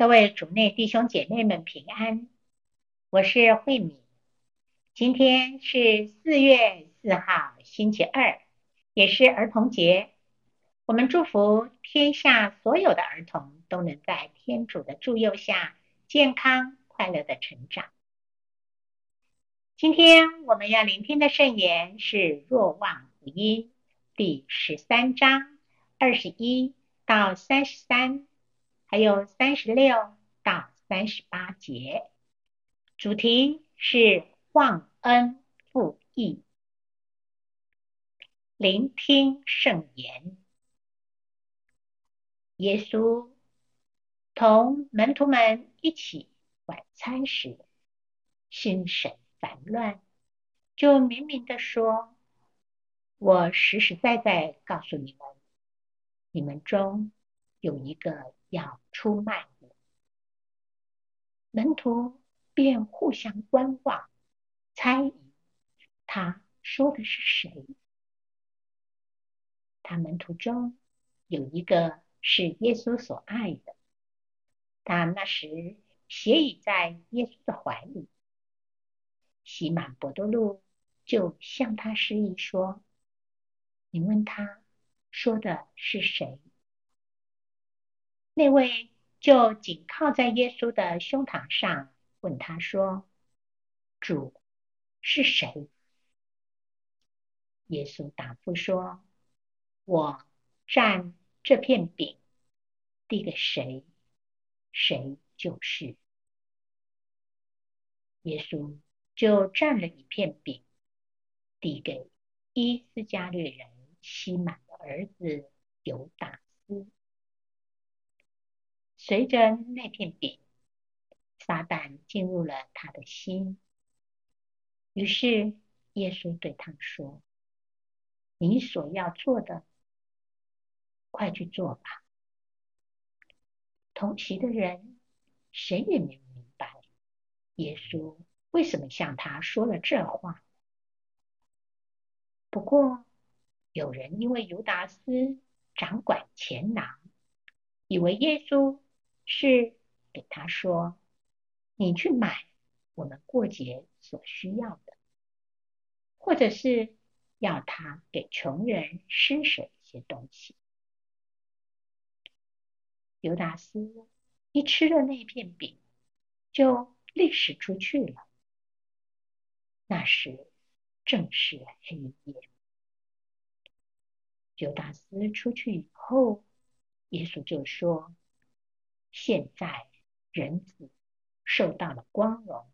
各位主内弟兄姐妹们平安，我是慧敏。今天是四月四号，星期二，也是儿童节。我们祝福天下所有的儿童都能在天主的助佑下，健康快乐的成长。今天我们要聆听的圣言是《若望福音》第十三章二十一到三十三。还有三十六到三十八节，主题是忘恩负义。聆听圣言。耶稣同门徒们一起晚餐时，心神烦乱，就明明地说：“我实实在在告诉你们，你们中有一个。”要出卖我，门徒便互相观望，猜疑他说的是谁。他门徒中有一个是耶稣所爱的，他那时斜倚在耶稣的怀里。西满伯多禄就向他示意说：“你问他说的是谁？”那位就紧靠在耶稣的胸膛上，问他说：“主是谁？”耶稣答复说：“我蘸这片饼递给谁，谁就是。”耶稣就蘸了一片饼，递给伊斯加略人西满的儿子犹达斯。随着那片饼，撒旦进入了他的心。于是耶稣对他说：“你所要做的，快去做吧。”同席的人谁也没明白耶稣为什么向他说了这话。不过有人因为犹达斯掌管钱囊，以为耶稣。是给他说：“你去买我们过节所需要的，或者是要他给穷人施舍一些东西。”犹达斯一吃了那片饼，就立时出去了。那时正是黑夜。犹达斯出去以后，耶稣就说。现在人子受到了光荣，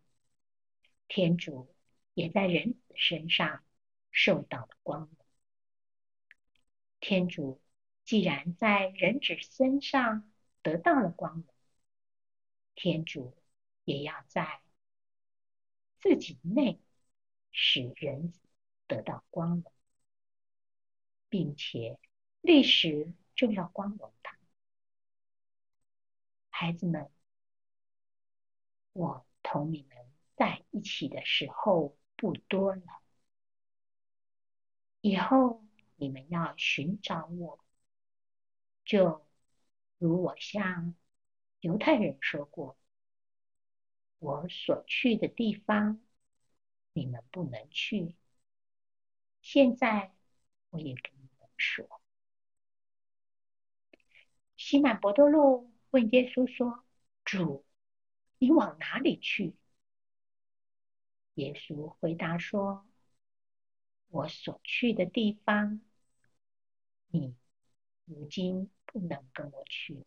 天主也在人子身上受到了光荣。天主既然在人子身上得到了光荣，天主也要在自己内使人子得到光荣，并且历史就要光荣他。孩子们，我同你们在一起的时候不多了，以后你们要寻找我，就如我向犹太人说过，我所去的地方，你们不能去。现在我也跟你们说，西满伯多路。问耶稣说：“主，你往哪里去？”耶稣回答说：“我所去的地方，你如今不能跟我去，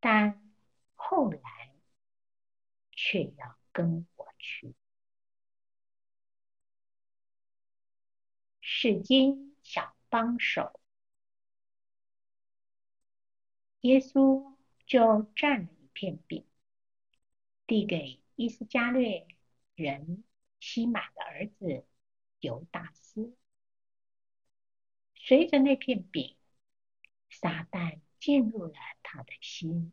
但后来却要跟我去。”圣经小帮手。耶稣就蘸了一片饼，递给伊斯加略人西马的儿子犹达斯。随着那片饼，撒旦进入了他的心。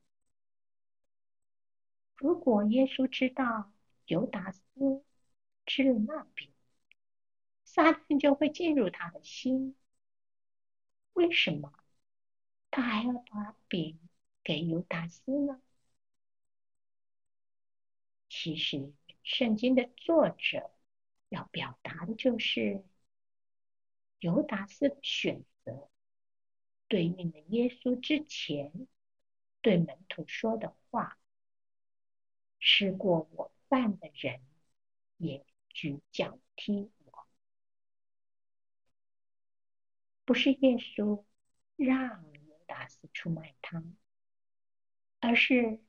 如果耶稣知道犹达斯吃了那饼，撒旦就会进入他的心。为什么？他还要把饼给犹达斯呢？其实，圣经的作者要表达的就是，犹达斯的选择对应的耶稣之前对门徒说的话：“吃过我饭的人，也举脚踢我。”不是耶稣让达斯出卖他，而是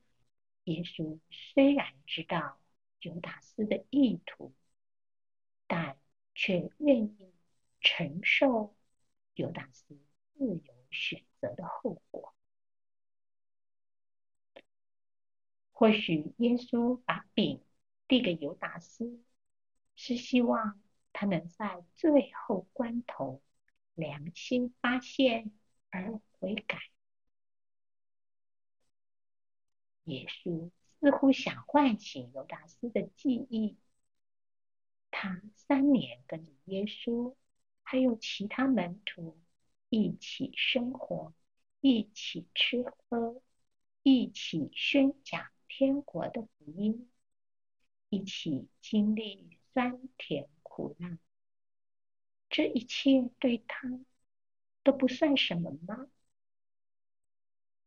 耶稣虽然知道犹达斯的意图，但却愿意承受犹达斯自由选择的后果。或许耶稣把饼递给犹达斯，是希望他能在最后关头良心发现而悔改。耶稣似乎想唤醒犹达斯的记忆，他三年跟着耶稣，还有其他门徒一起生活，一起吃喝，一起宣讲。天国的福音，一起经历酸甜苦辣，这一切对他都不算什么吗？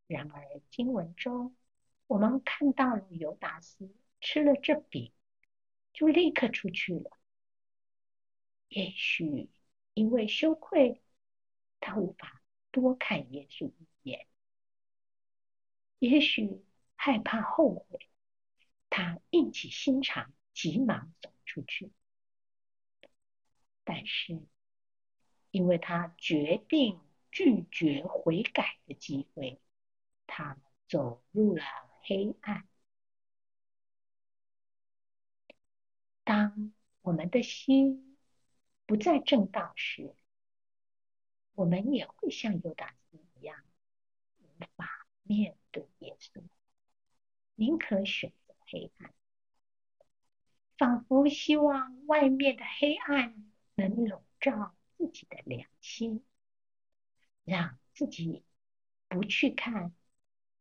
然而经文中，我们看到了犹达斯吃了这饼，就立刻出去了。也许因为羞愧，他无法多看耶稣一眼。也许。害怕后悔，他硬起心肠，急忙走出去。但是，因为他决定拒绝悔改的机会，他走入了黑暗。当我们的心不再正道时，我们也会像犹达斯一样，无法面对耶稣。宁可选择黑暗，仿佛希望外面的黑暗能笼罩自己的良心，让自己不去看、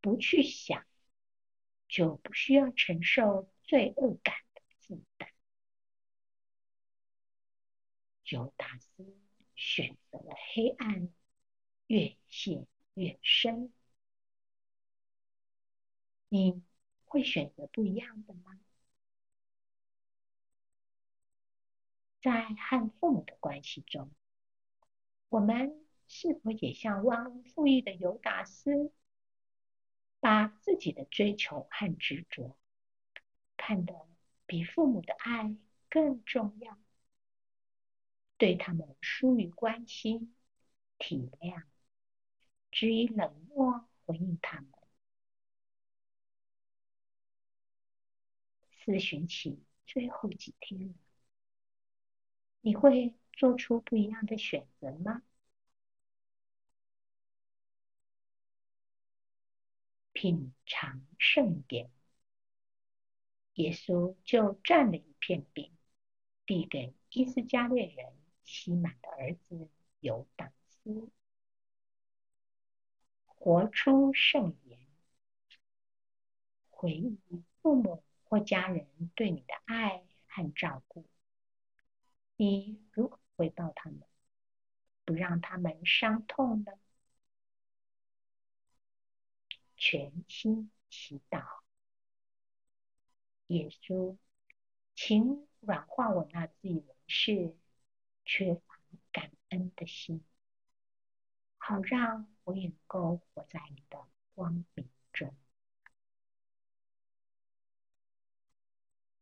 不去想，就不需要承受罪恶感的负担。犹达斯选择了黑暗，越陷越深。你会选择不一样的吗？在和父母的关系中，我们是否也像忘恩负义的犹达斯，把自己的追求和执着看得比父母的爱更重要，对他们疏于关心、体谅，只以冷漠回应他们？自寻起最后几天了，你会做出不一样的选择吗？品尝圣典，耶稣就蘸了一片饼，递给伊斯加略人西满的儿子犹达斯，活出圣言，回忆父母。或家人对你的爱和照顾，你如何回报他们，不让他们伤痛呢？全心祈祷，耶稣，请软化我那自以为是、缺乏感恩的心，好让我也能够活在你的光明中。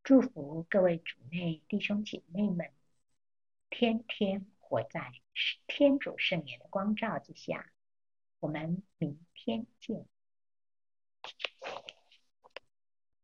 祝福各位主内弟兄姐妹们，天天活在天主圣言的光照之下。我们明天见。